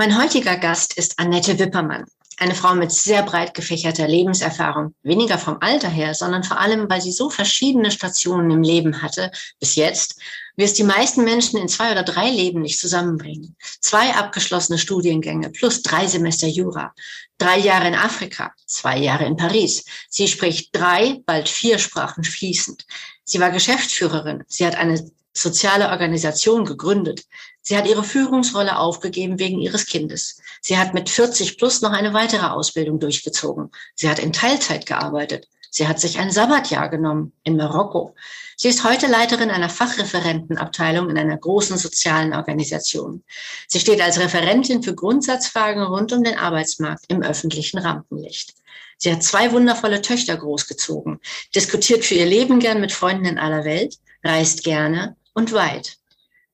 Mein heutiger Gast ist Annette Wippermann. Eine Frau mit sehr breit gefächerter Lebenserfahrung. Weniger vom Alter her, sondern vor allem, weil sie so verschiedene Stationen im Leben hatte, bis jetzt, wie es die meisten Menschen in zwei oder drei Leben nicht zusammenbringen. Zwei abgeschlossene Studiengänge plus drei Semester Jura. Drei Jahre in Afrika, zwei Jahre in Paris. Sie spricht drei, bald vier Sprachen fließend. Sie war Geschäftsführerin. Sie hat eine soziale Organisation gegründet. Sie hat ihre Führungsrolle aufgegeben wegen ihres Kindes. Sie hat mit 40 plus noch eine weitere Ausbildung durchgezogen. Sie hat in Teilzeit gearbeitet. Sie hat sich ein Sabbatjahr genommen in Marokko. Sie ist heute Leiterin einer Fachreferentenabteilung in einer großen sozialen Organisation. Sie steht als Referentin für Grundsatzfragen rund um den Arbeitsmarkt im öffentlichen Rampenlicht. Sie hat zwei wundervolle Töchter großgezogen, diskutiert für ihr Leben gern mit Freunden in aller Welt, reist gerne und weit.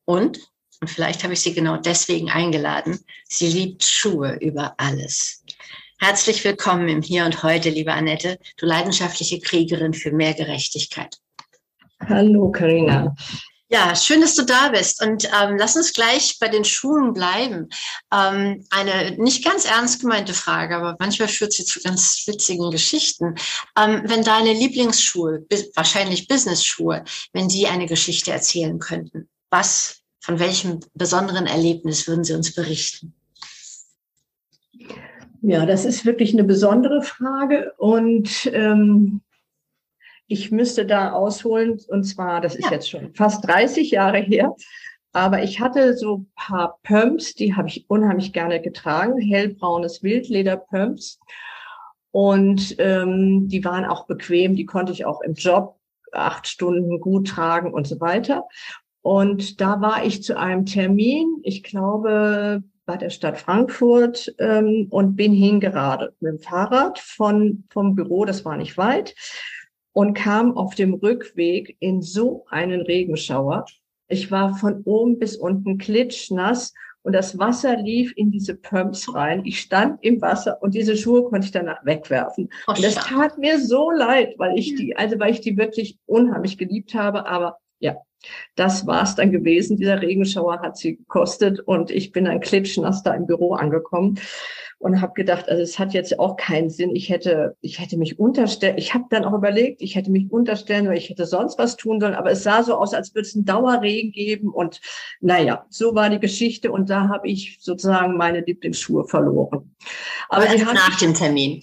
Und und vielleicht habe ich sie genau deswegen eingeladen. Sie liebt Schuhe über alles. Herzlich willkommen im Hier und Heute, liebe Annette, du leidenschaftliche Kriegerin für mehr Gerechtigkeit. Hallo, Karina. Ja, schön, dass du da bist. Und ähm, lass uns gleich bei den Schulen bleiben. Ähm, eine nicht ganz ernst gemeinte Frage, aber manchmal führt sie zu ganz witzigen Geschichten. Ähm, wenn deine Lieblingsschuhe, wahrscheinlich Business-Schuhe, wenn die eine Geschichte erzählen könnten, was von welchem besonderen Erlebnis würden Sie uns berichten? Ja, das ist wirklich eine besondere Frage und ähm, ich müsste da ausholen, und zwar, das ist ja. jetzt schon fast 30 Jahre her, aber ich hatte so ein paar Pumps, die habe ich unheimlich gerne getragen, hellbraunes Wildleder-Pumps. Und ähm, die waren auch bequem, die konnte ich auch im Job acht Stunden gut tragen und so weiter. Und da war ich zu einem Termin, ich glaube, bei der Stadt Frankfurt ähm, und bin hingeradelt mit dem Fahrrad von, vom Büro, das war nicht weit, und kam auf dem Rückweg in so einen Regenschauer. Ich war von oben bis unten klitschnass und das Wasser lief in diese Pumps rein. Ich stand im Wasser und diese Schuhe konnte ich danach wegwerfen. Oh, und das tat mir so leid, weil ich die, also weil ich die wirklich unheimlich geliebt habe, aber ja, das war's dann gewesen. Dieser Regenschauer hat sie gekostet und ich bin dann klitschnass da im Büro angekommen und habe gedacht, also es hat jetzt auch keinen Sinn. Ich hätte, ich hätte mich unterstellen. Ich habe dann auch überlegt, ich hätte mich unterstellen oder ich hätte sonst was tun sollen. Aber es sah so aus, als würde es einen Dauerregen geben und naja, so war die Geschichte und da habe ich sozusagen meine Lieblingsschuhe verloren. Aber, Aber erst nach dem Termin.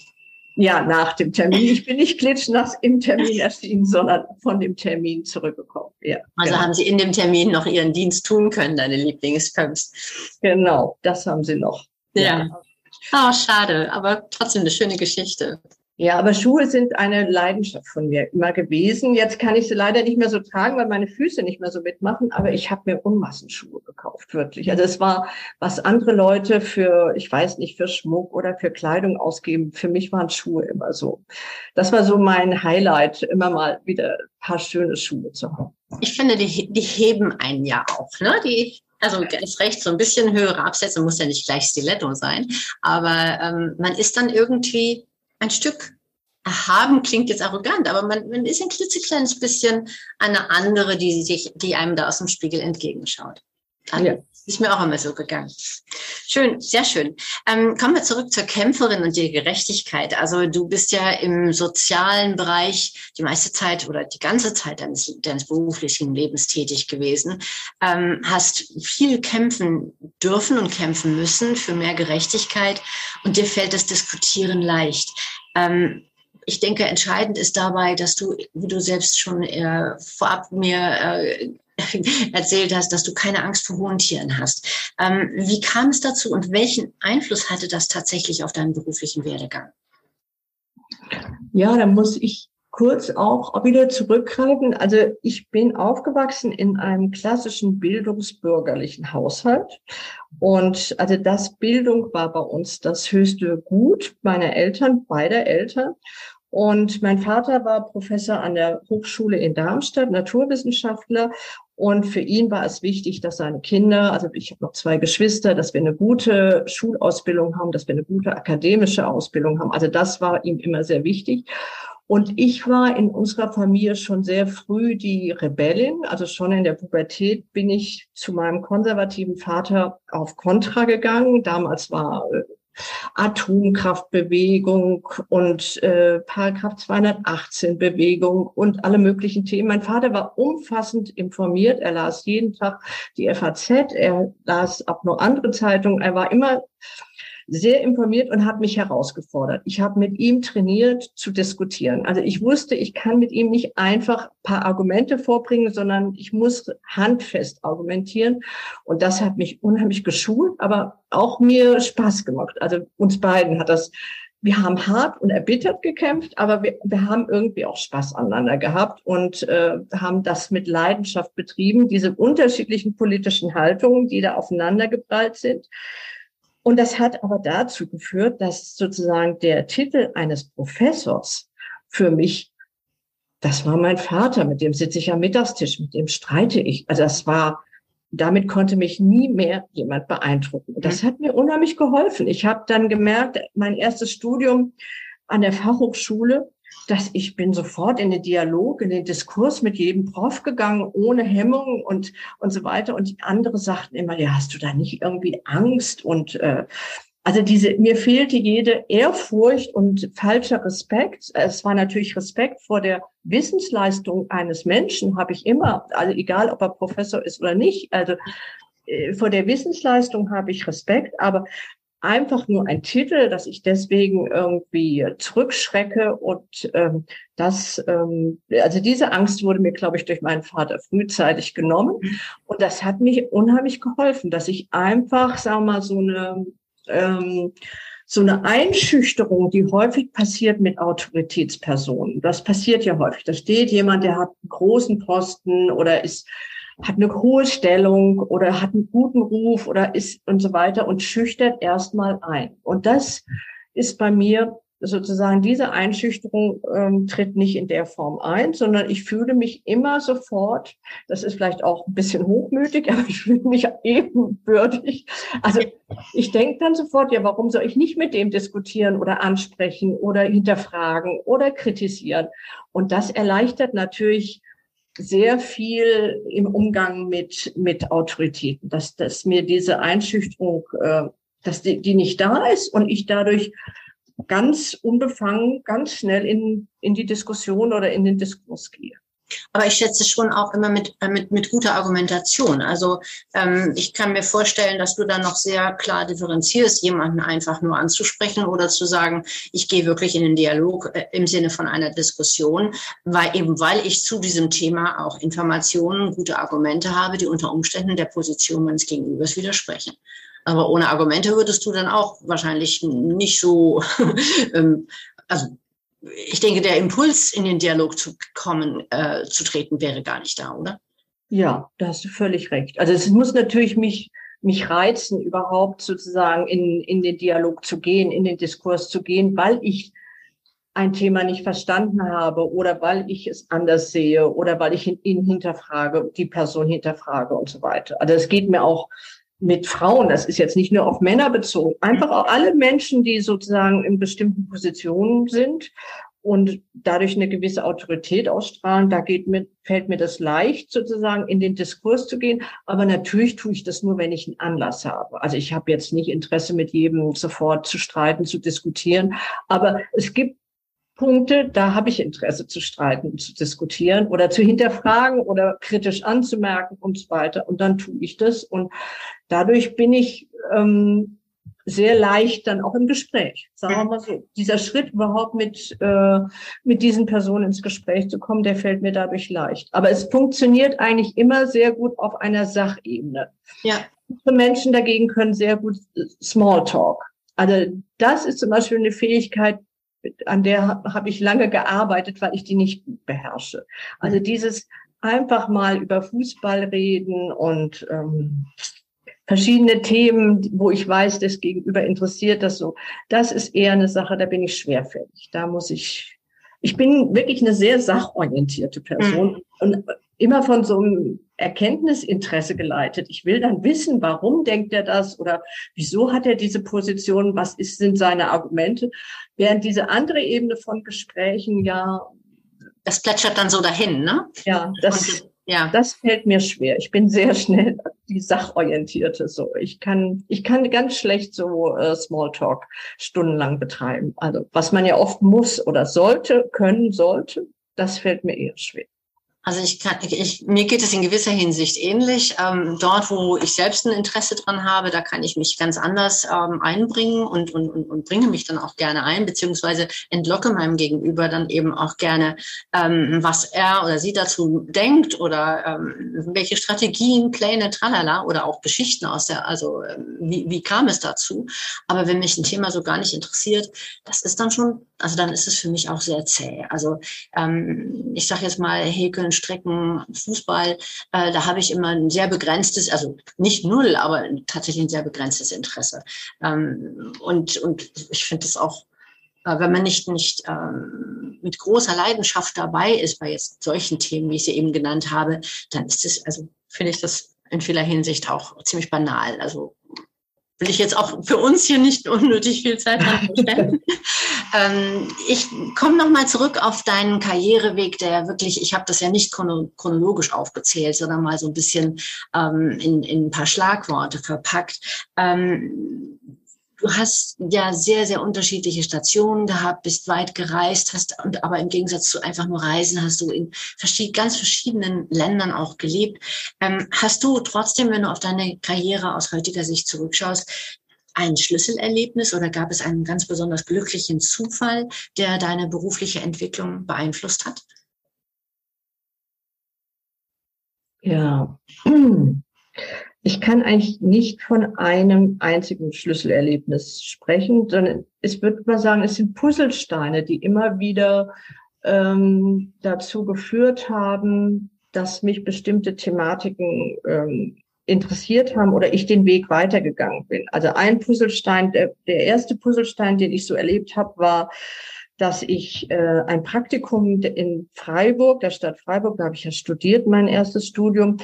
Ja, nach dem Termin. Ich bin nicht klitschnass im Termin erschienen, sondern von dem Termin zurückgekommen. Ja, also genau. haben Sie in dem Termin noch Ihren Dienst tun können, deine Lieblingspumps. Genau, das haben Sie noch. Ja. ja. Oh, schade, aber trotzdem eine schöne Geschichte. Ja, aber Schuhe sind eine Leidenschaft von mir immer gewesen. Jetzt kann ich sie leider nicht mehr so tragen, weil meine Füße nicht mehr so mitmachen. Aber ich habe mir Unmassen Schuhe gekauft, wirklich. Also es war, was andere Leute für, ich weiß nicht, für Schmuck oder für Kleidung ausgeben. Für mich waren Schuhe immer so. Das war so mein Highlight, immer mal wieder ein paar schöne Schuhe zu haben. Ich finde, die, die heben einen ja auch, ne? Die also ganz recht, so ein bisschen höhere Absätze muss ja nicht gleich Stiletto sein, aber ähm, man ist dann irgendwie ein Stück erhaben klingt jetzt arrogant, aber man, man ist ein klitzekleines bisschen eine andere, die sich, die einem da aus dem Spiegel entgegenschaut. Dann ja. ist mir auch immer so gegangen. Schön, sehr schön. Ähm, kommen wir zurück zur Kämpferin und der Gerechtigkeit. Also du bist ja im sozialen Bereich die meiste Zeit oder die ganze Zeit deines, deines beruflichen Lebens tätig gewesen, ähm, hast viel kämpfen dürfen und kämpfen müssen für mehr Gerechtigkeit und dir fällt das Diskutieren leicht. Ähm, ich denke, entscheidend ist dabei, dass du, wie du selbst schon äh, vorab mir äh, erzählt hast, dass du keine Angst vor hohen Tieren hast. Ähm, wie kam es dazu und welchen Einfluss hatte das tatsächlich auf deinen beruflichen Werdegang? Ja, da muss ich kurz auch wieder zurückgreifen. Also ich bin aufgewachsen in einem klassischen bildungsbürgerlichen Haushalt. Und also das Bildung war bei uns das höchste Gut meiner Eltern, beider Eltern. Und mein Vater war Professor an der Hochschule in Darmstadt, Naturwissenschaftler. Und für ihn war es wichtig, dass seine Kinder, also ich habe noch zwei Geschwister, dass wir eine gute Schulausbildung haben, dass wir eine gute akademische Ausbildung haben. Also das war ihm immer sehr wichtig. Und ich war in unserer Familie schon sehr früh die Rebellin. Also schon in der Pubertät bin ich zu meinem konservativen Vater auf Kontra gegangen. Damals war äh, Atomkraftbewegung und äh, Paragraph 218 Bewegung und alle möglichen Themen. Mein Vater war umfassend informiert. Er las jeden Tag die FAZ. Er las auch noch andere Zeitungen. Er war immer sehr informiert und hat mich herausgefordert. Ich habe mit ihm trainiert zu diskutieren. Also ich wusste, ich kann mit ihm nicht einfach paar Argumente vorbringen, sondern ich muss handfest argumentieren. Und das hat mich unheimlich geschult, aber auch mir Spaß gemacht. Also uns beiden hat das wir haben hart und erbittert gekämpft, aber wir, wir haben irgendwie auch Spaß aneinander gehabt und äh, haben das mit Leidenschaft betrieben, diese unterschiedlichen politischen Haltungen, die da aufeinander geprallt sind. Und das hat aber dazu geführt, dass sozusagen der Titel eines Professors für mich, das war mein Vater, mit dem sitze ich am Mittagstisch, mit dem streite ich. Also das war, damit konnte mich nie mehr jemand beeindrucken. Und das hat mir unheimlich geholfen. Ich habe dann gemerkt, mein erstes Studium an der Fachhochschule, dass ich bin sofort in den Dialog, in den Diskurs mit jedem Prof gegangen, ohne Hemmung und, und so weiter. Und andere sagten immer, ja, hast du da nicht irgendwie Angst? Und äh, also diese, mir fehlte jede Ehrfurcht und falscher Respekt. Es war natürlich Respekt vor der Wissensleistung eines Menschen, habe ich immer, also egal ob er Professor ist oder nicht. Also äh, vor der Wissensleistung habe ich Respekt, aber einfach nur ein Titel, dass ich deswegen irgendwie zurückschrecke und ähm, das, ähm, also diese Angst wurde mir, glaube ich, durch meinen Vater frühzeitig genommen und das hat mich unheimlich geholfen, dass ich einfach, sagen wir mal, so eine ähm, so eine Einschüchterung, die häufig passiert mit Autoritätspersonen. Das passiert ja häufig. Da steht jemand, der hat einen großen Posten oder ist hat eine hohe Stellung oder hat einen guten Ruf oder ist und so weiter und schüchtert erstmal ein. Und das ist bei mir sozusagen diese Einschüchterung ähm, tritt nicht in der Form ein, sondern ich fühle mich immer sofort, das ist vielleicht auch ein bisschen hochmütig, aber ich fühle mich ebenbürtig. Also ich denke dann sofort, ja, warum soll ich nicht mit dem diskutieren oder ansprechen oder hinterfragen oder kritisieren? Und das erleichtert natürlich sehr viel im Umgang mit, mit Autoritäten, dass, dass mir diese Einschüchterung, äh, dass die, die nicht da ist und ich dadurch ganz unbefangen, ganz schnell in, in die Diskussion oder in den Diskurs gehe. Aber ich schätze schon auch immer mit, äh, mit, mit guter Argumentation. Also ähm, ich kann mir vorstellen, dass du dann noch sehr klar differenzierst, jemanden einfach nur anzusprechen oder zu sagen, ich gehe wirklich in den Dialog äh, im Sinne von einer Diskussion, weil eben weil ich zu diesem Thema auch Informationen, gute Argumente habe, die unter Umständen der Position meines Gegenübers widersprechen. Aber ohne Argumente würdest du dann auch wahrscheinlich nicht so, ähm, also ich denke, der Impuls, in den Dialog zu kommen, äh, zu treten, wäre gar nicht da, oder? Ja, da hast du völlig recht. Also es muss natürlich mich, mich reizen, überhaupt sozusagen in, in den Dialog zu gehen, in den Diskurs zu gehen, weil ich ein Thema nicht verstanden habe oder weil ich es anders sehe oder weil ich ihn hinterfrage, die Person hinterfrage und so weiter. Also es geht mir auch mit Frauen, das ist jetzt nicht nur auf Männer bezogen, einfach auch alle Menschen, die sozusagen in bestimmten Positionen sind und dadurch eine gewisse Autorität ausstrahlen, da geht mir, fällt mir das leicht, sozusagen in den Diskurs zu gehen. Aber natürlich tue ich das nur, wenn ich einen Anlass habe. Also ich habe jetzt nicht Interesse, mit jedem sofort zu streiten, zu diskutieren. Aber es gibt Punkte, da habe ich Interesse zu streiten, zu diskutieren oder zu hinterfragen oder kritisch anzumerken und so weiter. Und dann tue ich das. Und dadurch bin ich ähm, sehr leicht dann auch im Gespräch. Sagen wir mal so. Dieser Schritt überhaupt mit, äh, mit diesen Personen ins Gespräch zu kommen, der fällt mir dadurch leicht. Aber es funktioniert eigentlich immer sehr gut auf einer Sachebene. Ja. Menschen dagegen können sehr gut Smalltalk. Also das ist zum Beispiel eine Fähigkeit, an der habe ich lange gearbeitet, weil ich die nicht beherrsche. Also mhm. dieses einfach mal über Fußball reden und ähm, verschiedene Themen, wo ich weiß, das Gegenüber interessiert das so. Das ist eher eine Sache, da bin ich schwerfällig. Da muss ich, ich bin wirklich eine sehr sachorientierte Person mhm. und immer von so einem Erkenntnisinteresse geleitet. Ich will dann wissen, warum denkt er das oder wieso hat er diese Position, was ist, sind seine Argumente, während diese andere Ebene von Gesprächen ja. Das plätschert dann so dahin, ne? Ja, das, ja. Das fällt mir schwer. Ich bin sehr schnell die Sachorientierte so. Ich kann, ich kann ganz schlecht so äh, Smalltalk stundenlang betreiben. Also was man ja oft muss oder sollte, können sollte, das fällt mir eher schwer. Also ich kann, ich, mir geht es in gewisser Hinsicht ähnlich. Ähm, dort, wo ich selbst ein Interesse dran habe, da kann ich mich ganz anders ähm, einbringen und, und, und, und bringe mich dann auch gerne ein, beziehungsweise entlocke meinem Gegenüber dann eben auch gerne, ähm, was er oder sie dazu denkt oder ähm, welche Strategien, Pläne, tralala oder auch Geschichten aus der, also ähm, wie, wie kam es dazu. Aber wenn mich ein Thema so gar nicht interessiert, das ist dann schon, also dann ist es für mich auch sehr zäh. Also ähm, ich sage jetzt mal, Häkeln Strecken, Fußball, äh, da habe ich immer ein sehr begrenztes, also nicht null, aber tatsächlich ein sehr begrenztes Interesse. Ähm, und, und ich finde es auch äh, wenn man nicht, nicht ähm, mit großer Leidenschaft dabei ist bei jetzt solchen Themen, wie ich sie eben genannt habe, dann ist es, also finde ich das in vieler Hinsicht auch ziemlich banal. Also will ich jetzt auch für uns hier nicht unnötig viel Zeit verschwenden. ähm, ich komme nochmal zurück auf deinen Karriereweg, der ja wirklich, ich habe das ja nicht chronologisch aufgezählt, sondern mal so ein bisschen ähm, in, in ein paar Schlagworte verpackt. Ähm, du hast ja sehr, sehr unterschiedliche Stationen gehabt, bist weit gereist, hast und aber im Gegensatz zu einfach nur Reisen hast du in verschied ganz verschiedenen Ländern auch gelebt. Ähm, hast du trotzdem, wenn du auf deine Karriere aus heutiger Sicht zurückschaust, ein Schlüsselerlebnis oder gab es einen ganz besonders glücklichen Zufall, der deine berufliche Entwicklung beeinflusst hat? Ja, ich kann eigentlich nicht von einem einzigen Schlüsselerlebnis sprechen, sondern es würde man sagen, es sind Puzzlesteine, die immer wieder ähm, dazu geführt haben, dass mich bestimmte Thematiken ähm, interessiert haben oder ich den Weg weitergegangen bin. Also ein Puzzlestein, der, der erste Puzzlestein, den ich so erlebt habe, war, dass ich äh, ein Praktikum in Freiburg, der Stadt Freiburg, da habe ich ja studiert, mein erstes Studium,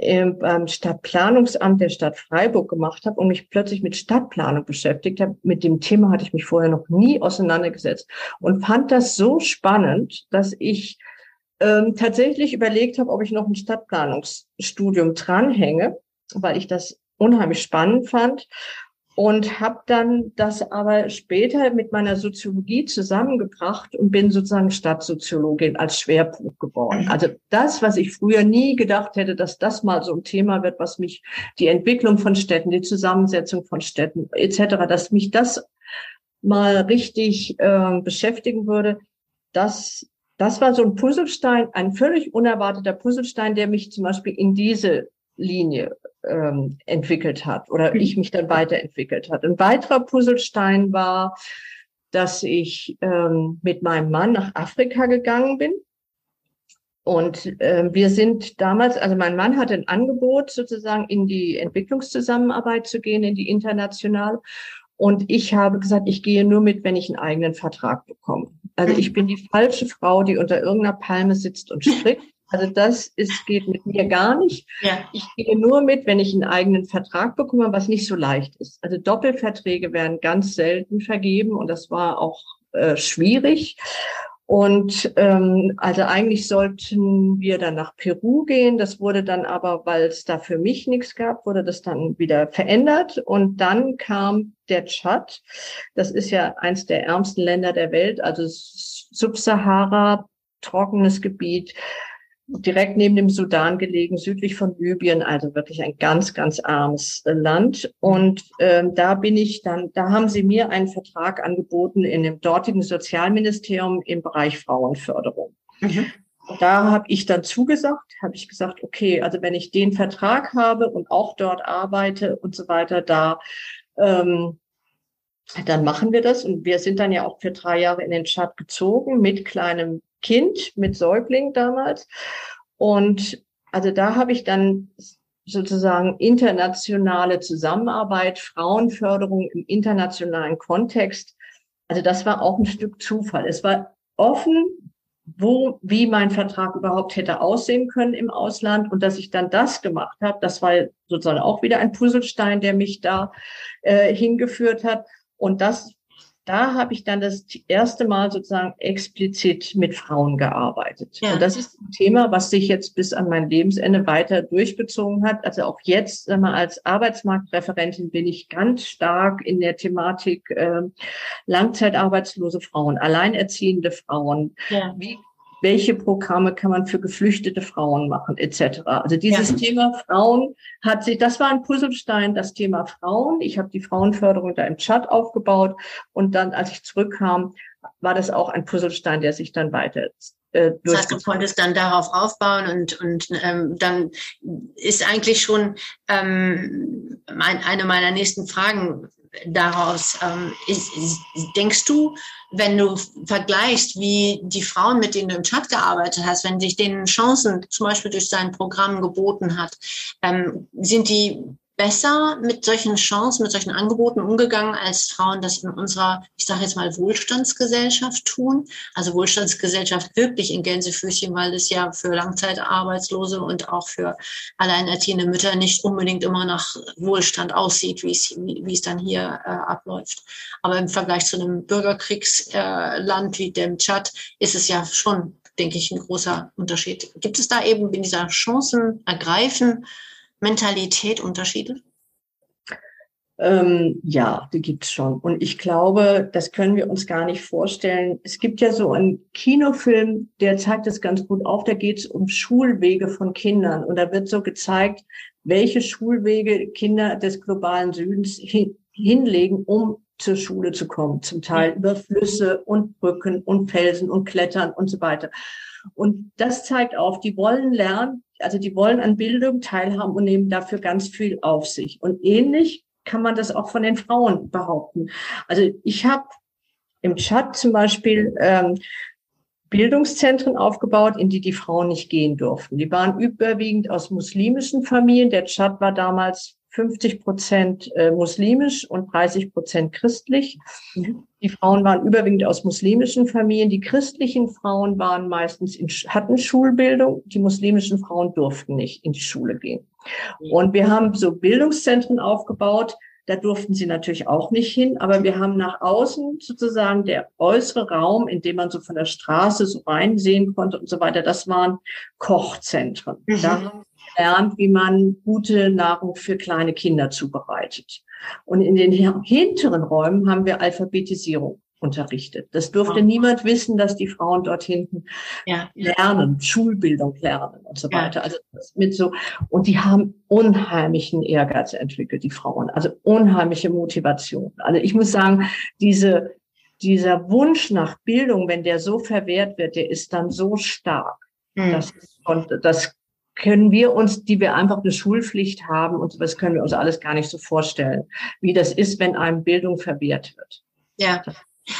beim Stadtplanungsamt der Stadt Freiburg gemacht habe und mich plötzlich mit Stadtplanung beschäftigt habe. Mit dem Thema hatte ich mich vorher noch nie auseinandergesetzt und fand das so spannend, dass ich ähm, tatsächlich überlegt habe, ob ich noch ein Stadtplanungsstudium dranhänge, weil ich das unheimlich spannend fand und habe dann das aber später mit meiner Soziologie zusammengebracht und bin sozusagen Stadtsoziologin als Schwerpunkt geworden. Also das, was ich früher nie gedacht hätte, dass das mal so ein Thema wird, was mich die Entwicklung von Städten, die Zusammensetzung von Städten etc., dass mich das mal richtig äh, beschäftigen würde, das das war so ein Puzzlestein, ein völlig unerwarteter Puzzlestein, der mich zum Beispiel in diese Linie ähm, entwickelt hat oder mhm. ich mich dann weiterentwickelt hat. Ein weiterer Puzzlestein war, dass ich ähm, mit meinem Mann nach Afrika gegangen bin. Und äh, wir sind damals, also mein Mann hatte ein Angebot, sozusagen in die Entwicklungszusammenarbeit zu gehen, in die international. Und ich habe gesagt, ich gehe nur mit, wenn ich einen eigenen Vertrag bekomme. Also ich bin die falsche Frau, die unter irgendeiner Palme sitzt und strickt. Also das ist, geht mit mir gar nicht. Ja. Ich gehe nur mit, wenn ich einen eigenen Vertrag bekomme, was nicht so leicht ist. Also Doppelverträge werden ganz selten vergeben und das war auch äh, schwierig. Und ähm, also eigentlich sollten wir dann nach Peru gehen. Das wurde dann aber, weil es da für mich nichts gab, wurde das dann wieder verändert. Und dann kam der Tschad. Das ist ja eins der ärmsten Länder der Welt, also Subsahara, trockenes Gebiet direkt neben dem Sudan gelegen, südlich von Libyen, also wirklich ein ganz, ganz armes äh, Land. Und ähm, da bin ich dann, da haben sie mir einen Vertrag angeboten in dem dortigen Sozialministerium im Bereich Frauenförderung. Mhm. Da habe ich dann zugesagt, habe ich gesagt, okay, also wenn ich den Vertrag habe und auch dort arbeite und so weiter, da ähm, dann machen wir das. Und wir sind dann ja auch für drei Jahre in den Chat gezogen mit kleinem Kind, mit Säugling damals. Und also da habe ich dann sozusagen internationale Zusammenarbeit, Frauenförderung im internationalen Kontext. Also das war auch ein Stück Zufall. Es war offen, wo, wie mein Vertrag überhaupt hätte aussehen können im Ausland und dass ich dann das gemacht habe, das war sozusagen auch wieder ein Puzzlestein, der mich da äh, hingeführt hat. Und das da habe ich dann das erste Mal sozusagen explizit mit Frauen gearbeitet. Ja. Und das ist ein Thema, was sich jetzt bis an mein Lebensende weiter durchgezogen hat. Also auch jetzt sag mal, als Arbeitsmarktreferentin bin ich ganz stark in der Thematik äh, langzeitarbeitslose Frauen, alleinerziehende Frauen. Ja. Wie welche Programme kann man für geflüchtete Frauen machen, etc. Also dieses ja. Thema Frauen hat sich, das war ein Puzzlestein, das Thema Frauen. Ich habe die Frauenförderung da im Chat aufgebaut und dann, als ich zurückkam, war das auch ein Puzzlestein, der sich dann weiter äh, das heißt, du konntest dann darauf aufbauen und, und ähm, dann ist eigentlich schon ähm, mein, eine meiner nächsten Fragen daraus. Ähm, ist, ist, denkst du, wenn du vergleichst, wie die Frauen, mit denen du im Chat gearbeitet hast, wenn sich denen Chancen zum Beispiel durch sein Programm geboten hat, ähm, sind die besser mit solchen Chancen, mit solchen Angeboten umgegangen, als Frauen das in unserer, ich sage jetzt mal, Wohlstandsgesellschaft tun. Also Wohlstandsgesellschaft wirklich in Gänsefüßchen, weil es ja für Langzeitarbeitslose und auch für alleinerziehende Mütter nicht unbedingt immer nach Wohlstand aussieht, wie es, wie, wie es dann hier äh, abläuft. Aber im Vergleich zu einem Bürgerkriegsland äh, wie dem Tschad ist es ja schon, denke ich, ein großer Unterschied. Gibt es da eben in dieser Chancen ergreifen, Mentalität Unterschiede? Ähm, ja, die gibt's schon. Und ich glaube, das können wir uns gar nicht vorstellen. Es gibt ja so einen Kinofilm, der zeigt das ganz gut auf. Da geht's um Schulwege von Kindern. Und da wird so gezeigt, welche Schulwege Kinder des globalen Südens hin, hinlegen, um zur Schule zu kommen. Zum Teil über Flüsse und Brücken und Felsen und Klettern und so weiter. Und das zeigt auf, die wollen lernen, also die wollen an Bildung teilhaben und nehmen dafür ganz viel auf sich. Und ähnlich kann man das auch von den Frauen behaupten. Also ich habe im Chat zum Beispiel ähm, Bildungszentren aufgebaut, in die die Frauen nicht gehen durften. Die waren überwiegend aus muslimischen Familien. Der Chat war damals 50 Prozent äh, muslimisch und 30 Prozent christlich. Mhm. Die Frauen waren überwiegend aus muslimischen Familien. Die christlichen Frauen waren meistens in, hatten Schulbildung. Die muslimischen Frauen durften nicht in die Schule gehen. Mhm. Und wir haben so Bildungszentren aufgebaut. Da durften sie natürlich auch nicht hin, aber wir haben nach außen sozusagen der äußere Raum, in dem man so von der Straße so reinsehen konnte und so weiter, das waren Kochzentren. Mhm. Da haben lernt, wie man gute Nahrung für kleine Kinder zubereitet. Und in den hinteren Räumen haben wir Alphabetisierung unterrichtet. Das durfte ja. niemand wissen, dass die Frauen dort hinten ja. lernen, Schulbildung lernen und so weiter. Ja. Also mit so und die haben unheimlichen Ehrgeiz entwickelt, die Frauen, also unheimliche Motivation. Also ich muss sagen, diese dieser Wunsch nach Bildung, wenn der so verwehrt wird, der ist dann so stark. Mhm. Das, das können wir uns, die wir einfach eine Schulpflicht haben und das können wir uns alles gar nicht so vorstellen, wie das ist, wenn einem Bildung verwehrt wird. Ja,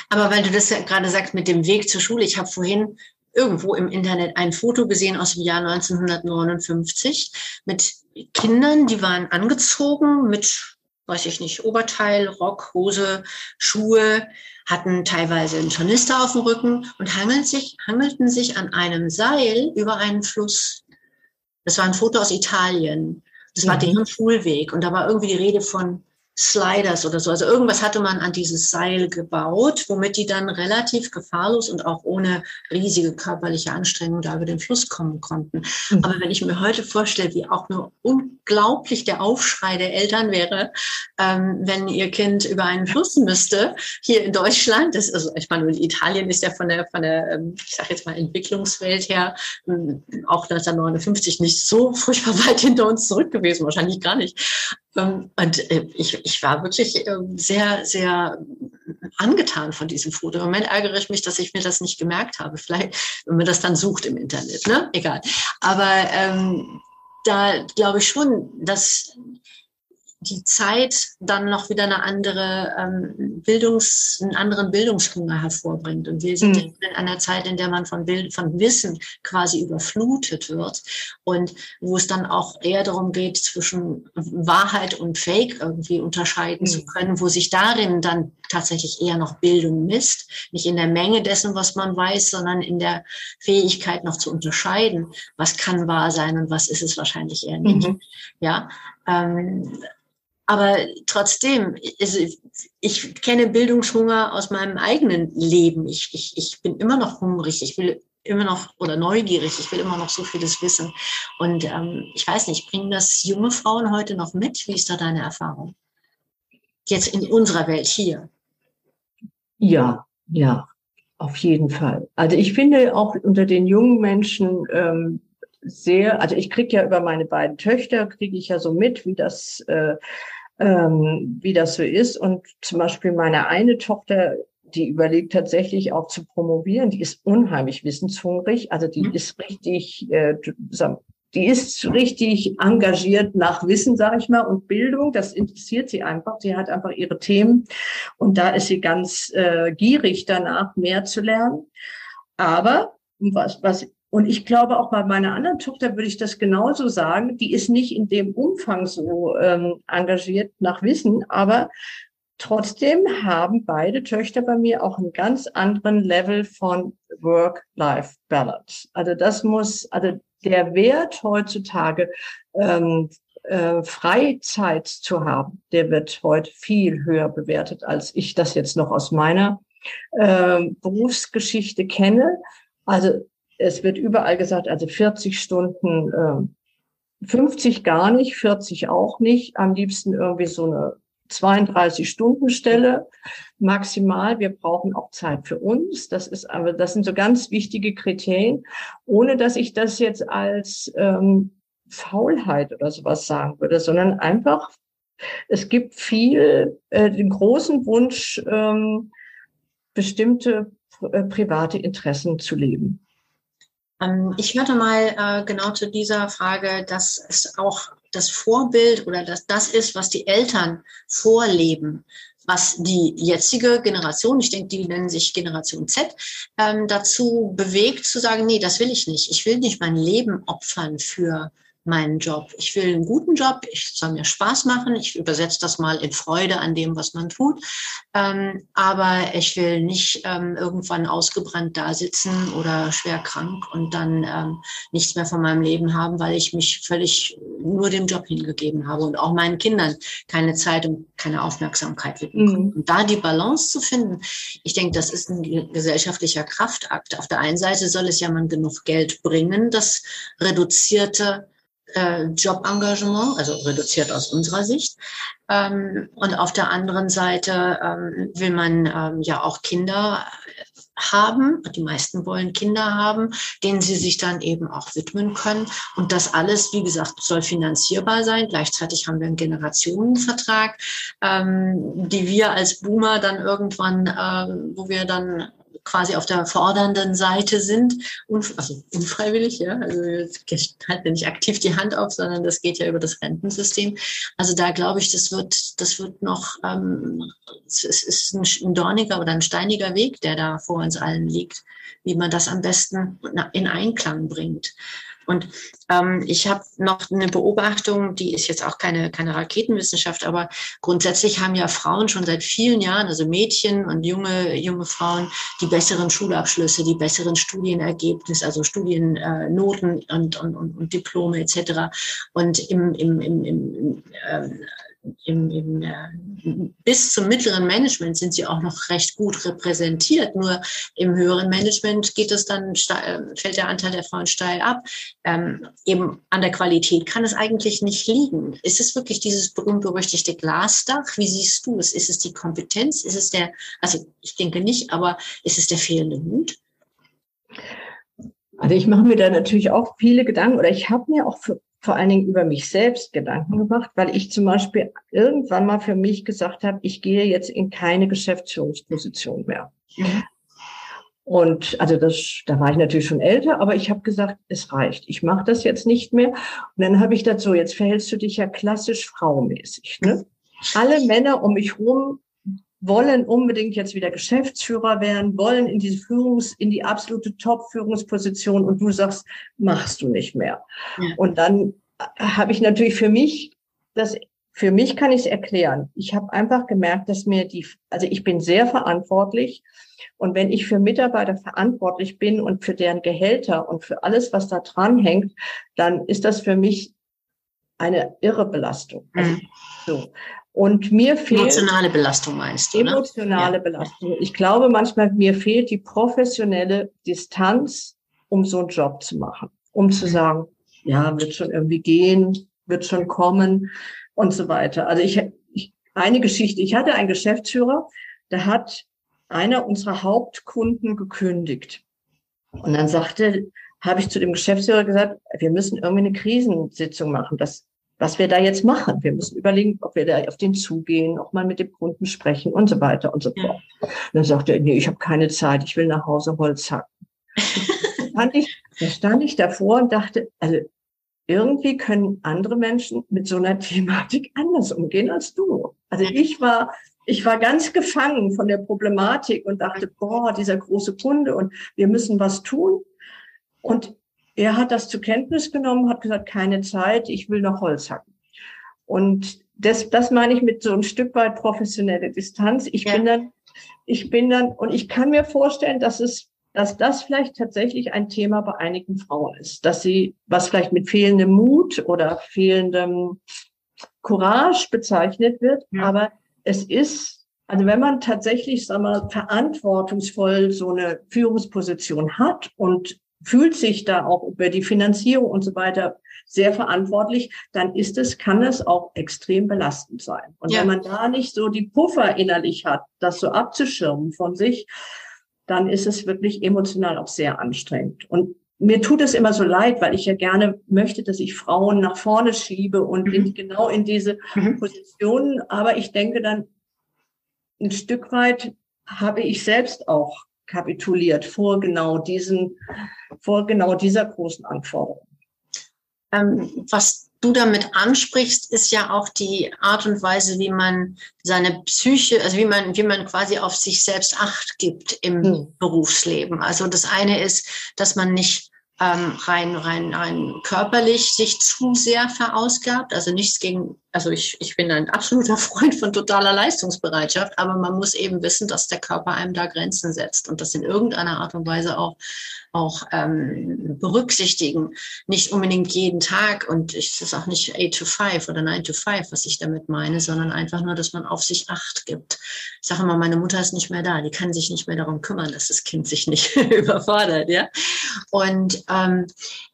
aber weil du das ja gerade sagst mit dem Weg zur Schule, ich habe vorhin irgendwo im Internet ein Foto gesehen aus dem Jahr 1959 mit Kindern, die waren angezogen mit, weiß ich nicht, Oberteil, Rock, Hose, Schuhe, hatten teilweise einen Tornister auf dem Rücken und hangeln sich, hangelten sich an einem Seil über einen Fluss. Das war ein Foto aus Italien. Das war mhm. deren Schulweg. Und da war irgendwie die Rede von Sliders oder so. Also irgendwas hatte man an dieses Seil gebaut, womit die dann relativ gefahrlos und auch ohne riesige körperliche Anstrengung da über den Fluss kommen konnten. Mhm. Aber wenn ich mir heute vorstelle, wie auch nur unglaublich der Aufschrei der Eltern wäre, ähm, wenn ihr Kind über einen Fluss müsste, hier in Deutschland, das, also ich meine, Italien ist ja von der, von der, ähm, ich sage jetzt mal, Entwicklungswelt her ähm, auch 1959 nicht so furchtbar weit hinter uns zurück gewesen, wahrscheinlich gar nicht. Ähm, und äh, ich, ich war wirklich ähm, sehr, sehr angetan von diesem Foto. Im Moment ärgere ich mich, dass ich mir das nicht gemerkt habe. Vielleicht, wenn man das dann sucht im Internet, ne? Egal. Aber ähm, da glaube ich schon, dass die Zeit dann noch wieder eine andere ähm, Bildungs, einen anderen Bildungshunger hervorbringt. Und wir sind mhm. in einer Zeit, in der man von, Bild, von Wissen quasi überflutet wird und wo es dann auch eher darum geht, zwischen Wahrheit und Fake irgendwie unterscheiden mhm. zu können, wo sich darin dann tatsächlich eher noch Bildung misst. Nicht in der Menge dessen, was man weiß, sondern in der Fähigkeit noch zu unterscheiden, was kann wahr sein und was ist es wahrscheinlich eher nicht. Mhm. Ja. Ähm, aber trotzdem, also ich kenne Bildungshunger aus meinem eigenen Leben. Ich, ich, ich bin immer noch hungrig. Ich will immer noch oder neugierig. Ich will immer noch so vieles wissen. Und ähm, ich weiß nicht, bringen das junge Frauen heute noch mit? Wie ist da deine Erfahrung? Jetzt in unserer Welt hier. Ja, ja, auf jeden Fall. Also ich finde auch unter den jungen Menschen ähm, sehr, also ich kriege ja über meine beiden Töchter, kriege ich ja so mit, wie das äh, ähm, wie das so ist. Und zum Beispiel meine eine Tochter, die überlegt tatsächlich auch zu promovieren, die ist unheimlich wissenshungrig, also die mhm. ist richtig, äh, die ist richtig engagiert nach Wissen, sage ich mal, und Bildung. Das interessiert sie einfach. Sie hat einfach ihre Themen und da ist sie ganz äh, gierig danach, mehr zu lernen. Aber was, was und ich glaube, auch bei meiner anderen Tochter würde ich das genauso sagen. Die ist nicht in dem Umfang so ähm, engagiert nach Wissen, aber trotzdem haben beide Töchter bei mir auch einen ganz anderen Level von Work-Life-Balance. Also das muss, also der Wert heutzutage, ähm, äh, Freizeit zu haben, der wird heute viel höher bewertet, als ich das jetzt noch aus meiner äh, Berufsgeschichte kenne. Also es wird überall gesagt, also 40 Stunden, äh, 50 gar nicht, 40 auch nicht. Am liebsten irgendwie so eine 32-Stunden-Stelle maximal. Wir brauchen auch Zeit für uns. Das ist aber, das sind so ganz wichtige Kriterien, ohne dass ich das jetzt als ähm, Faulheit oder sowas sagen würde, sondern einfach, es gibt viel äh, den großen Wunsch, ähm, bestimmte äh, private Interessen zu leben. Ähm, ich hörte mal äh, genau zu dieser Frage, dass es auch das Vorbild oder dass das ist, was die Eltern vorleben, was die jetzige Generation, ich denke, die nennen sich Generation Z, ähm, dazu bewegt zu sagen, nee, das will ich nicht. Ich will nicht mein Leben opfern für meinen Job. Ich will einen guten Job, ich soll mir Spaß machen, ich übersetze das mal in Freude an dem, was man tut. Ähm, aber ich will nicht ähm, irgendwann ausgebrannt da sitzen oder schwer krank und dann ähm, nichts mehr von meinem Leben haben, weil ich mich völlig nur dem Job hingegeben habe und auch meinen Kindern keine Zeit und keine Aufmerksamkeit widmen kann. Mhm. Und da die Balance zu finden, ich denke, das ist ein gesellschaftlicher Kraftakt. Auf der einen Seite soll es ja man genug Geld bringen, das reduzierte äh, Jobengagement, also reduziert aus unserer Sicht. Ähm, und auf der anderen Seite ähm, will man ähm, ja auch Kinder haben, die meisten wollen Kinder haben, denen sie sich dann eben auch widmen können. Und das alles, wie gesagt, soll finanzierbar sein. Gleichzeitig haben wir einen Generationenvertrag, ähm, die wir als Boomer dann irgendwann, äh, wo wir dann quasi auf der fordernden Seite sind, also unfreiwillig, ja, also halt nicht aktiv die Hand auf, sondern das geht ja über das Rentensystem. Also da glaube ich, das wird, das wird noch, ähm, es ist ein dorniger oder ein steiniger Weg, der da vor uns allen liegt, wie man das am besten in Einklang bringt. Und ähm, ich habe noch eine Beobachtung, die ist jetzt auch keine, keine Raketenwissenschaft, aber grundsätzlich haben ja Frauen schon seit vielen Jahren, also Mädchen und junge, junge Frauen, die besseren Schulabschlüsse, die besseren Studienergebnisse, also Studiennoten äh, und, und, und, und Diplome etc. Und im, im, im, im äh, im, im, äh, bis zum mittleren Management sind sie auch noch recht gut repräsentiert. Nur im höheren Management geht es dann, fällt der Anteil der Frauen steil ab. Ähm, eben an der Qualität kann es eigentlich nicht liegen. Ist es wirklich dieses berühmt-berüchtigte Glasdach? Wie siehst du es? Ist es die Kompetenz? Ist es der, also ich denke nicht, aber ist es der fehlende Mut? Also ich mache mir da natürlich auch viele Gedanken oder ich habe mir auch für vor allen Dingen über mich selbst Gedanken gemacht, weil ich zum Beispiel irgendwann mal für mich gesagt habe, ich gehe jetzt in keine Geschäftsführungsposition mehr. Mhm. Und also das, da war ich natürlich schon älter, aber ich habe gesagt, es reicht. Ich mache das jetzt nicht mehr. Und dann habe ich dazu, jetzt verhältst du dich ja klassisch fraumäßig. Ne? Alle Männer um mich rum wollen unbedingt jetzt wieder Geschäftsführer werden, wollen in diese Führungs, in die absolute Top-Führungsposition und du sagst, machst du nicht mehr. Ja. Und dann habe ich natürlich für mich das für mich kann ich es erklären. Ich habe einfach gemerkt, dass mir die, also ich bin sehr verantwortlich. Und wenn ich für Mitarbeiter verantwortlich bin und für deren Gehälter und für alles, was da dran hängt, dann ist das für mich eine irre Belastung. Also, mhm. so. Und mir fehlt. Emotionale Belastung meinst du? Ne? Emotionale ja. Belastung. Ich glaube manchmal, mir fehlt die professionelle Distanz, um so einen Job zu machen. Um zu sagen, ja, wird schon irgendwie gehen, wird schon kommen und so weiter. Also ich, ich eine Geschichte. Ich hatte einen Geschäftsführer, der hat einer unserer Hauptkunden gekündigt. Und dann sagte, habe ich zu dem Geschäftsführer gesagt, wir müssen irgendwie eine Krisensitzung machen, das, was wir da jetzt machen. Wir müssen überlegen, ob wir da auf den zugehen, auch mal mit dem Kunden sprechen und so weiter und so fort. Und dann sagte er, nee, ich habe keine Zeit, ich will nach Hause Holz hacken. stand ich, da stand ich davor und dachte, also irgendwie können andere Menschen mit so einer Thematik anders umgehen als du. Also ich war, ich war ganz gefangen von der Problematik und dachte, boah, dieser große Kunde und wir müssen was tun. Und er hat das zur Kenntnis genommen, hat gesagt, keine Zeit, ich will noch Holz hacken. Und das, das meine ich mit so ein Stück weit professionelle Distanz. Ich ja. bin dann, ich bin dann, und ich kann mir vorstellen, dass es dass das vielleicht tatsächlich ein Thema bei einigen Frauen ist, dass sie, was vielleicht mit fehlendem Mut oder fehlendem Courage bezeichnet wird, ja. aber es ist, also wenn man tatsächlich, sagen wir, verantwortungsvoll so eine Führungsposition hat und fühlt sich da auch über die Finanzierung und so weiter sehr verantwortlich, dann ist es, kann es auch extrem belastend sein. Und ja. wenn man da nicht so die Puffer innerlich hat, das so abzuschirmen von sich, dann ist es wirklich emotional auch sehr anstrengend. Und mir tut es immer so leid, weil ich ja gerne möchte, dass ich Frauen nach vorne schiebe und mhm. in, genau in diese mhm. Positionen. Aber ich denke dann, ein Stück weit habe ich selbst auch kapituliert vor genau diesen, vor genau dieser großen Anforderung. Ähm, was du damit ansprichst, ist ja auch die Art und Weise, wie man seine Psyche, also wie man, wie man quasi auf sich selbst Acht gibt im hm. Berufsleben. Also das eine ist, dass man nicht ähm, rein, rein, rein körperlich sich zu sehr verausgabt. Also nichts gegen, also ich, ich bin ein absoluter Freund von totaler Leistungsbereitschaft, aber man muss eben wissen, dass der Körper einem da Grenzen setzt und das in irgendeiner Art und Weise auch, auch ähm, berücksichtigen. Nicht unbedingt jeden Tag und das ist auch nicht 8 to 5 oder 9 to 5, was ich damit meine, sondern einfach nur, dass man auf sich Acht gibt. Ich sage immer, meine Mutter ist nicht mehr da, die kann sich nicht mehr darum kümmern, dass das Kind sich nicht überfordert, ja. Und ähm,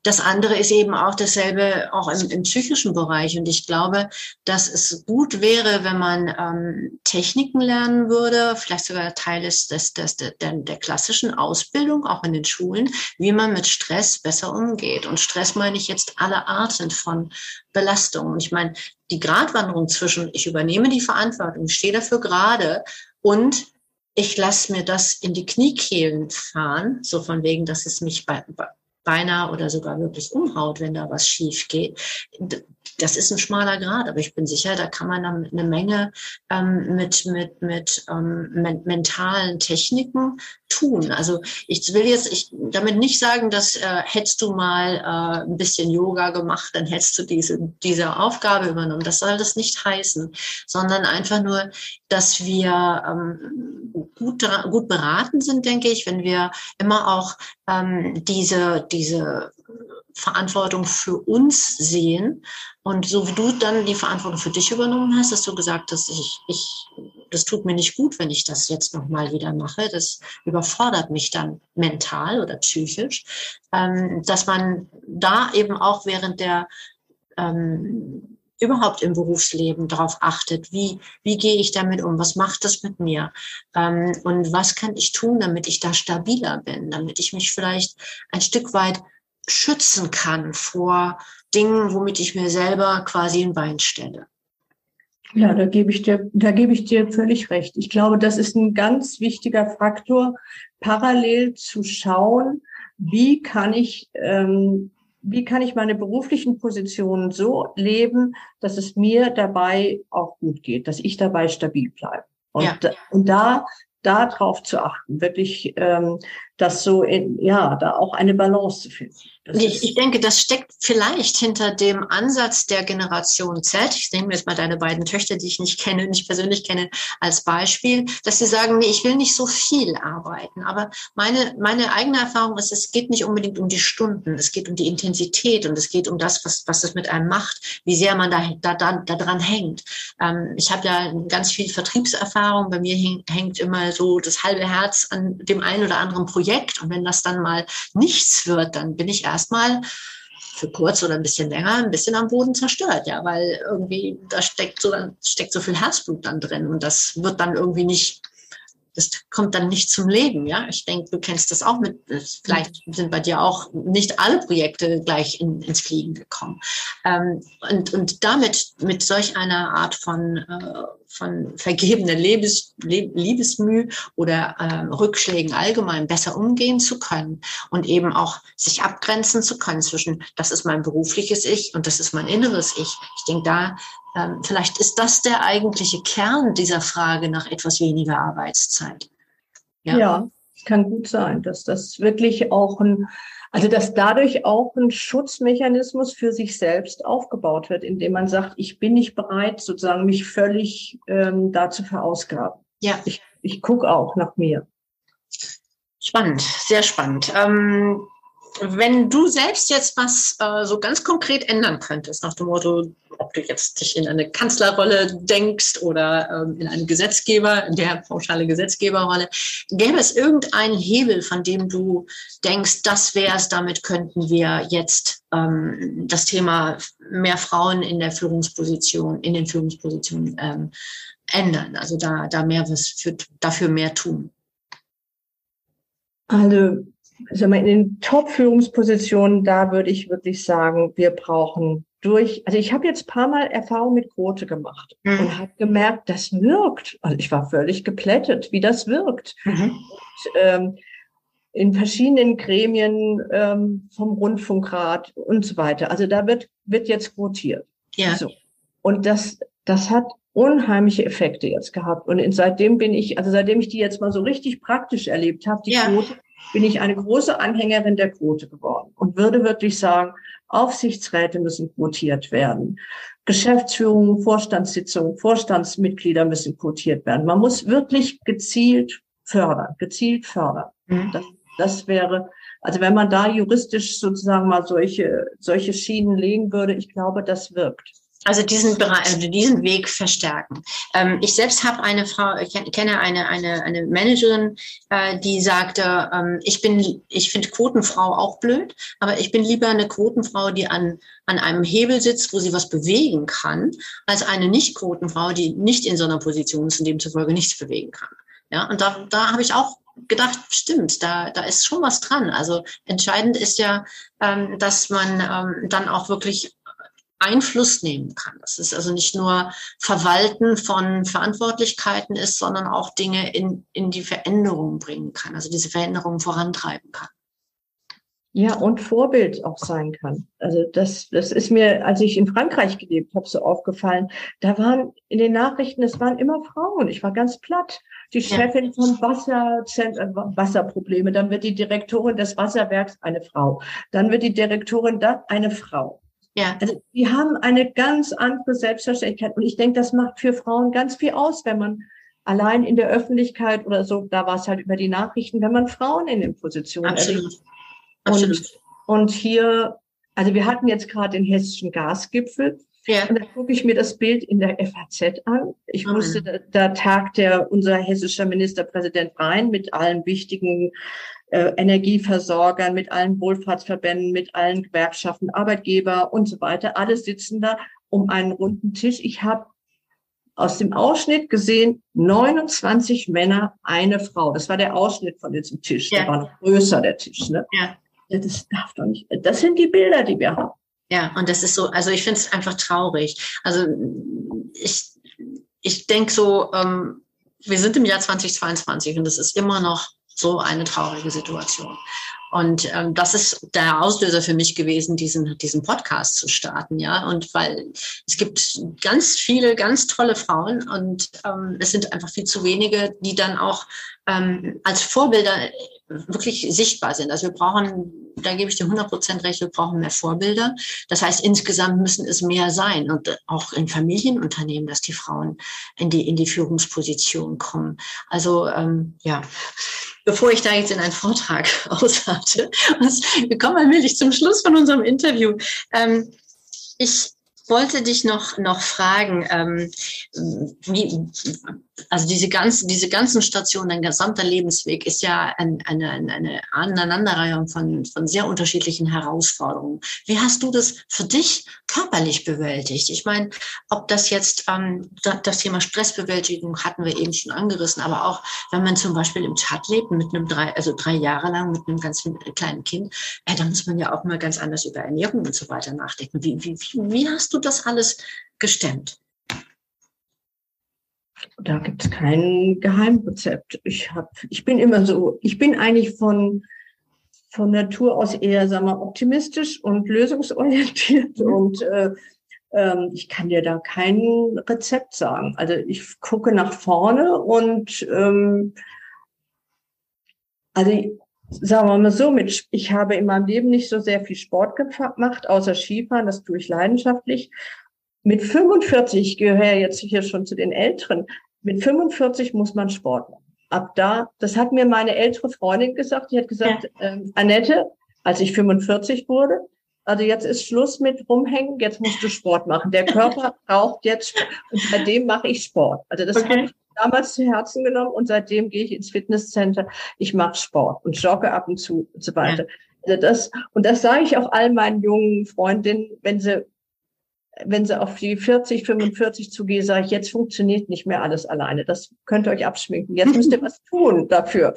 das andere ist eben auch dasselbe auch im, im, psychischen Bereich. Und ich glaube, dass es gut wäre, wenn man ähm, Techniken lernen würde, vielleicht sogar Teil des, des, des, der, der klassischen Ausbildung, auch in den Schulen, wie man mit Stress besser umgeht. Und Stress meine ich jetzt alle Arten von Belastungen. Ich meine, die Gratwanderung zwischen, ich übernehme die Verantwortung, stehe dafür gerade und ich lasse mir das in die Kniekehlen fahren, so von wegen, dass es mich bei, beinahe oder sogar wirklich umhaut, wenn da was schief geht. Das ist ein schmaler Grad, aber ich bin sicher, da kann man dann eine Menge ähm, mit, mit, mit ähm, mentalen Techniken tun. Also ich will jetzt ich, damit nicht sagen, dass äh, hättest du mal äh, ein bisschen Yoga gemacht, dann hättest du diese, diese Aufgabe übernommen. Das soll das nicht heißen, sondern einfach nur, dass wir ähm, gut, gut beraten sind, denke ich, wenn wir immer auch ähm, diese, diese Verantwortung für uns sehen. Und so wie du dann die Verantwortung für dich übernommen hast, hast du gesagt, dass ich, ich, das tut mir nicht gut, wenn ich das jetzt nochmal wieder mache. Das überfordert mich dann mental oder psychisch, ähm, dass man da eben auch während der ähm, überhaupt im Berufsleben darauf achtet, wie, wie gehe ich damit um, was macht das mit mir? Ähm, und was kann ich tun, damit ich da stabiler bin, damit ich mich vielleicht ein Stück weit schützen kann vor Dingen, womit ich mir selber quasi ein Bein stelle. Ja, da gebe ich dir, da gebe ich dir völlig recht. Ich glaube, das ist ein ganz wichtiger Faktor, parallel zu schauen, wie kann ich, ähm, wie kann ich meine beruflichen Positionen so leben, dass es mir dabei auch gut geht, dass ich dabei stabil bleibe. Und, ja. und da darauf zu achten, wirklich ähm, das so in, ja, da auch eine Balance zu finden. Ich, ich, denke, das steckt vielleicht hinter dem Ansatz der Generation Z. Ich nehme jetzt mal deine beiden Töchter, die ich nicht kenne, nicht persönlich kenne, als Beispiel, dass sie sagen, nee, ich will nicht so viel arbeiten. Aber meine, meine eigene Erfahrung ist, es geht nicht unbedingt um die Stunden, es geht um die Intensität und es geht um das, was, was das mit einem macht, wie sehr man da, da, da, da dran hängt. Ähm, ich habe ja ganz viel Vertriebserfahrung. Bei mir hängt, hängt immer so das halbe Herz an dem einen oder anderen Projekt. Und wenn das dann mal nichts wird, dann bin ich erst erstmal für kurz oder ein bisschen länger ein bisschen am Boden zerstört, ja, weil irgendwie da steckt so, steckt so viel Herzblut dann drin und das wird dann irgendwie nicht das kommt dann nicht zum Leben, ja. Ich denke, du kennst das auch mit, vielleicht sind bei dir auch nicht alle Projekte gleich in, ins Fliegen gekommen. Ähm, und, und damit, mit solch einer Art von, äh, von vergebener Liebes, Liebesmüh oder äh, Rückschlägen allgemein besser umgehen zu können und eben auch sich abgrenzen zu können zwischen, das ist mein berufliches Ich und das ist mein inneres Ich. Ich denke, da ähm, vielleicht ist das der eigentliche Kern dieser Frage nach etwas weniger Arbeitszeit. Ja, ja kann gut sein, dass das wirklich auch ein, also dass dadurch auch ein Schutzmechanismus für sich selbst aufgebaut wird, indem man sagt, ich bin nicht bereit, sozusagen mich völlig ähm, da zu verausgaben. Ja. Ich, ich gucke auch nach mir. Spannend, sehr spannend. Ähm, wenn du selbst jetzt was äh, so ganz konkret ändern könntest, nach dem Motto, ob du jetzt dich in eine Kanzlerrolle denkst oder ähm, in eine Gesetzgeber, in der pauschale Gesetzgeberrolle, gäbe es irgendeinen Hebel, von dem du denkst, das wäre es, damit könnten wir jetzt ähm, das Thema mehr Frauen in der Führungsposition, in den Führungspositionen ähm, ändern, also da, da mehr was für, dafür mehr tun? Also also in den Top-Führungspositionen, da würde ich wirklich sagen, wir brauchen durch, also ich habe jetzt paar Mal Erfahrung mit Quote gemacht mhm. und habe gemerkt, das wirkt. Also ich war völlig geplättet, wie das wirkt. Mhm. Und, ähm, in verschiedenen Gremien ähm, vom Rundfunkrat und so weiter. Also da wird, wird jetzt quotiert. Ja. So. Und das, das hat unheimliche Effekte jetzt gehabt. Und seitdem bin ich, also seitdem ich die jetzt mal so richtig praktisch erlebt habe, die ja. Quote, bin ich eine große Anhängerin der Quote geworden und würde wirklich sagen, Aufsichtsräte müssen quotiert werden. Geschäftsführungen, Vorstandssitzungen, Vorstandsmitglieder müssen quotiert werden. Man muss wirklich gezielt fördern, gezielt fördern. Mhm. Das, das wäre, also wenn man da juristisch sozusagen mal solche, solche Schienen legen würde, ich glaube, das wirkt. Also diesen also diesen Weg verstärken. Ähm, ich selbst habe eine Frau, ich kenne eine eine eine Managerin, äh, die sagte, ähm, ich bin, ich finde Quotenfrau auch blöd, aber ich bin lieber eine Quotenfrau, die an an einem Hebel sitzt, wo sie was bewegen kann, als eine Nicht-Quotenfrau, die nicht in so einer Position ist und demzufolge nichts bewegen kann. Ja, und da da habe ich auch gedacht, stimmt, da, da ist schon was dran. Also entscheidend ist ja, ähm, dass man ähm, dann auch wirklich Einfluss nehmen kann. Das ist also nicht nur Verwalten von Verantwortlichkeiten ist, sondern auch Dinge in, in die Veränderung bringen kann, also diese Veränderung vorantreiben kann. Ja, und Vorbild auch sein kann. Also das, das ist mir, als ich in Frankreich gelebt habe, so aufgefallen. Da waren in den Nachrichten, es waren immer Frauen. Ich war ganz platt. Die Chefin ja. von Wasser, Wasserprobleme, dann wird die Direktorin des Wasserwerks eine Frau. Dann wird die Direktorin da eine Frau. Ja. Also die haben eine ganz andere Selbstverständlichkeit. Und ich denke, das macht für Frauen ganz viel aus, wenn man allein in der Öffentlichkeit oder so, da war es halt über die Nachrichten, wenn man Frauen in den Positionen Absolut. erlebt. Absolut. Und, und hier, also wir hatten jetzt gerade den hessischen Gasgipfel. Ja. Und da gucke ich mir das Bild in der FAZ an. Ich wusste, da, da tagt der, unser hessischer Ministerpräsident rein mit allen wichtigen äh, Energieversorgern, mit allen Wohlfahrtsverbänden, mit allen Gewerkschaften, Arbeitgeber und so weiter. Alle sitzen da um einen runden Tisch. Ich habe aus dem Ausschnitt gesehen 29 Männer, eine Frau. Das war der Ausschnitt von diesem Tisch. Ja. Der war noch größer, der Tisch. Ne? Ja. Das darf doch nicht. Das sind die Bilder, die wir haben. Ja, und das ist so, also ich finde es einfach traurig. Also ich ich denke so, ähm, wir sind im Jahr 2022 und es ist immer noch so eine traurige Situation. Und ähm, das ist der Auslöser für mich gewesen, diesen, diesen Podcast zu starten, ja. Und weil es gibt ganz viele, ganz tolle Frauen und ähm, es sind einfach viel zu wenige, die dann auch ähm, als Vorbilder wirklich sichtbar sind. Also wir brauchen, da gebe ich dir 100 Prozent recht, wir brauchen mehr Vorbilder. Das heißt, insgesamt müssen es mehr sein und auch in Familienunternehmen, dass die Frauen in die, in die Führungsposition kommen. Also ähm, ja, bevor ich da jetzt in einen Vortrag aushalte, wir kommen allmählich zum Schluss von unserem Interview. Ähm, ich wollte dich noch, noch fragen, ähm, wie, also diese ganzen, diese ganzen Stationen, dein gesamter Lebensweg ist ja ein, eine, eine Aneinanderreihung von, von sehr unterschiedlichen Herausforderungen. Wie hast du das für dich körperlich bewältigt? Ich meine, ob das jetzt ähm, das Thema Stressbewältigung hatten wir eben schon angerissen, aber auch wenn man zum Beispiel im Chat lebt mit einem drei, also drei Jahre lang mit einem ganz kleinen Kind, ja, da muss man ja auch mal ganz anders über Ernährung und so weiter nachdenken. Wie, wie, wie hast du das alles gestemmt? Da gibt es kein Geheimrezept. Ich hab, ich bin immer so, ich bin eigentlich von von Natur aus eher, sagen wir, optimistisch und lösungsorientiert mhm. und äh, ähm, ich kann dir da kein Rezept sagen. Also ich gucke nach vorne und ähm, also sagen wir mal so, mit, ich habe in meinem Leben nicht so sehr viel Sport gemacht, außer Skifahren, das tue ich leidenschaftlich. Mit 45, ich gehöre jetzt hier schon zu den Älteren, mit 45 muss man Sport machen. Ab da, das hat mir meine ältere Freundin gesagt, die hat gesagt, ja. ähm, Annette, als ich 45 wurde, also jetzt ist Schluss mit rumhängen, jetzt musst du Sport machen. Der Körper braucht jetzt, und seitdem mache ich Sport. Also das okay. habe ich damals zu Herzen genommen und seitdem gehe ich ins Fitnesscenter. Ich mache Sport und jogge ab und zu und so weiter. Ja. Also das, und das sage ich auch all meinen jungen Freundinnen, wenn sie wenn sie auf die 40, 45 zugehe, sage ich, jetzt funktioniert nicht mehr alles alleine. Das könnt ihr euch abschminken. Jetzt müsst ihr was tun dafür.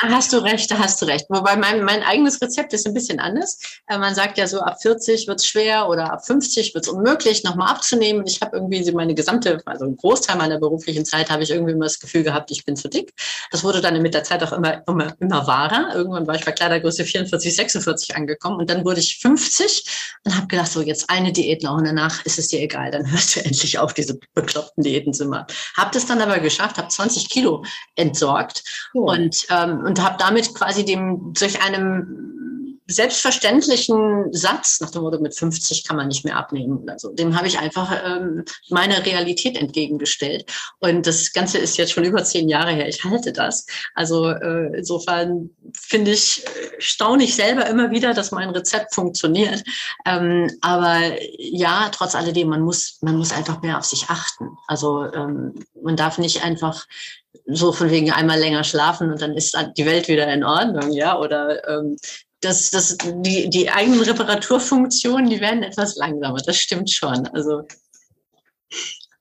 Da hast du recht, da hast du recht. Wobei mein, mein eigenes Rezept ist ein bisschen anders. Äh, man sagt ja so, ab 40 wird es schwer oder ab 50 wird es unmöglich, nochmal abzunehmen. Ich habe irgendwie meine gesamte, also einen Großteil meiner beruflichen Zeit habe ich irgendwie immer das Gefühl gehabt, ich bin zu dick. Das wurde dann mit der Zeit auch immer, immer, immer wahrer. Irgendwann war ich bei Kleidergröße 44, 46 angekommen und dann wurde ich 50 und habe gedacht, so jetzt eine Diät noch und danach ist es dir egal, dann hörst du endlich auf, diese bekloppten Diäten zu machen. Hab das dann aber geschafft, habe 20 Kilo entsorgt oh. und, ähm, und habe damit quasi dem durch einem selbstverständlichen Satz nach dem Motto, mit 50 kann man nicht mehr abnehmen. Also dem habe ich einfach ähm, meine Realität entgegengestellt. Und das Ganze ist jetzt schon über zehn Jahre her. Ich halte das. Also äh, insofern finde ich, staune ich selber immer wieder, dass mein Rezept funktioniert. Ähm, aber ja, trotz alledem, man muss, man muss einfach mehr auf sich achten. Also ähm, man darf nicht einfach so von wegen einmal länger schlafen und dann ist die Welt wieder in Ordnung, ja, oder ähm, das, das, die, die eigenen Reparaturfunktionen, die werden etwas langsamer. Das stimmt schon. Also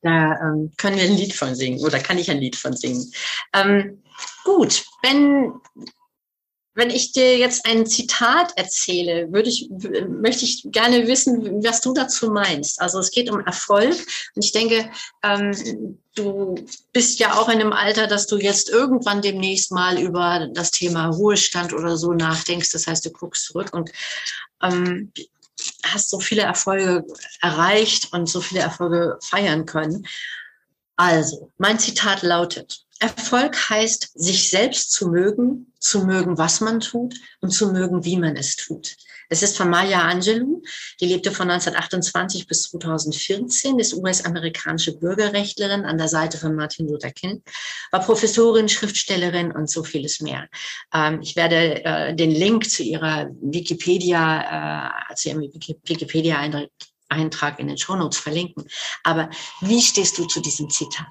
da ähm, können wir ein Lied von singen oder kann ich ein Lied von singen. Ähm, gut, wenn wenn ich dir jetzt ein Zitat erzähle, würde ich, möchte ich gerne wissen, was du dazu meinst. Also es geht um Erfolg und ich denke, ähm, du bist ja auch in einem Alter, dass du jetzt irgendwann demnächst mal über das Thema Ruhestand oder so nachdenkst. Das heißt, du guckst zurück und ähm, hast so viele Erfolge erreicht und so viele Erfolge feiern können. Also, mein Zitat lautet, Erfolg heißt, sich selbst zu mögen, zu mögen, was man tut und zu mögen, wie man es tut. Es ist von Maya Angelou, die lebte von 1928 bis 2014, ist US-amerikanische Bürgerrechtlerin an der Seite von Martin Luther King, war Professorin, Schriftstellerin und so vieles mehr. Ähm, ich werde äh, den Link zu ihrer Wikipedia, äh, zu ihrem Wikipedia-Eintrag in den Shownotes verlinken. Aber wie stehst du zu diesem Zitat?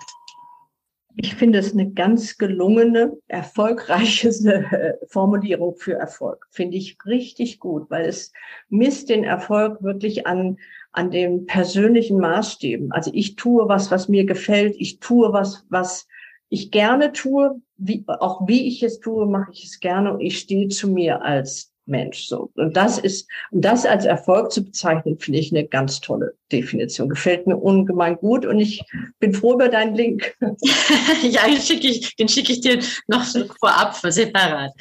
Ich finde es eine ganz gelungene, erfolgreiche äh, Formulierung für Erfolg. Finde ich richtig gut, weil es misst den Erfolg wirklich an, an den persönlichen Maßstäben. Also ich tue was, was mir gefällt. Ich tue was, was ich gerne tue. Wie, auch wie ich es tue, mache ich es gerne und ich stehe zu mir als Mensch. So. Und das ist, um das als Erfolg zu bezeichnen, finde ich eine ganz tolle Definition. Gefällt mir ungemein gut und ich bin froh über deinen Link. ja, den schicke ich, den schicke ich dir noch vorab für separat.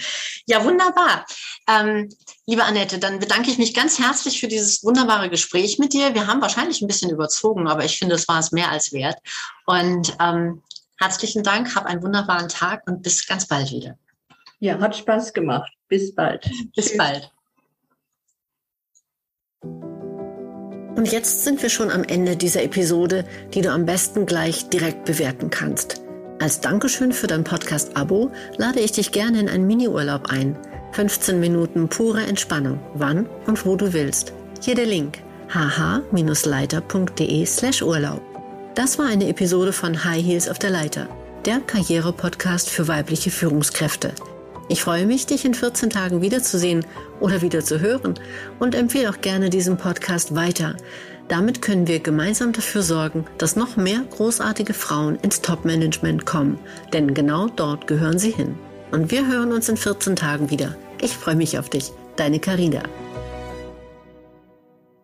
Ja, wunderbar. Ähm, liebe Annette, dann bedanke ich mich ganz herzlich für dieses wunderbare Gespräch mit dir. Wir haben wahrscheinlich ein bisschen überzogen, aber ich finde, es war es mehr als wert. Und ähm, herzlichen Dank, hab einen wunderbaren Tag und bis ganz bald wieder. Ja, hat Spaß gemacht. Bis bald. Bis Tschüss. bald. Und jetzt sind wir schon am Ende dieser Episode, die du am besten gleich direkt bewerten kannst. Als Dankeschön für dein Podcast-Abo lade ich dich gerne in einen Mini-Urlaub ein. 15 Minuten pure Entspannung, wann und wo du willst. Hier der Link hh-leiter.de slash Urlaub. Das war eine Episode von High Heels auf der Leiter, der Karriere-Podcast für weibliche Führungskräfte. Ich freue mich, dich in 14 Tagen wiederzusehen oder wieder zu hören und empfehle auch gerne diesen Podcast weiter. Damit können wir gemeinsam dafür sorgen, dass noch mehr großartige Frauen ins Top-Management kommen, denn genau dort gehören sie hin. Und wir hören uns in 14 Tagen wieder. Ich freue mich auf dich, deine Carina.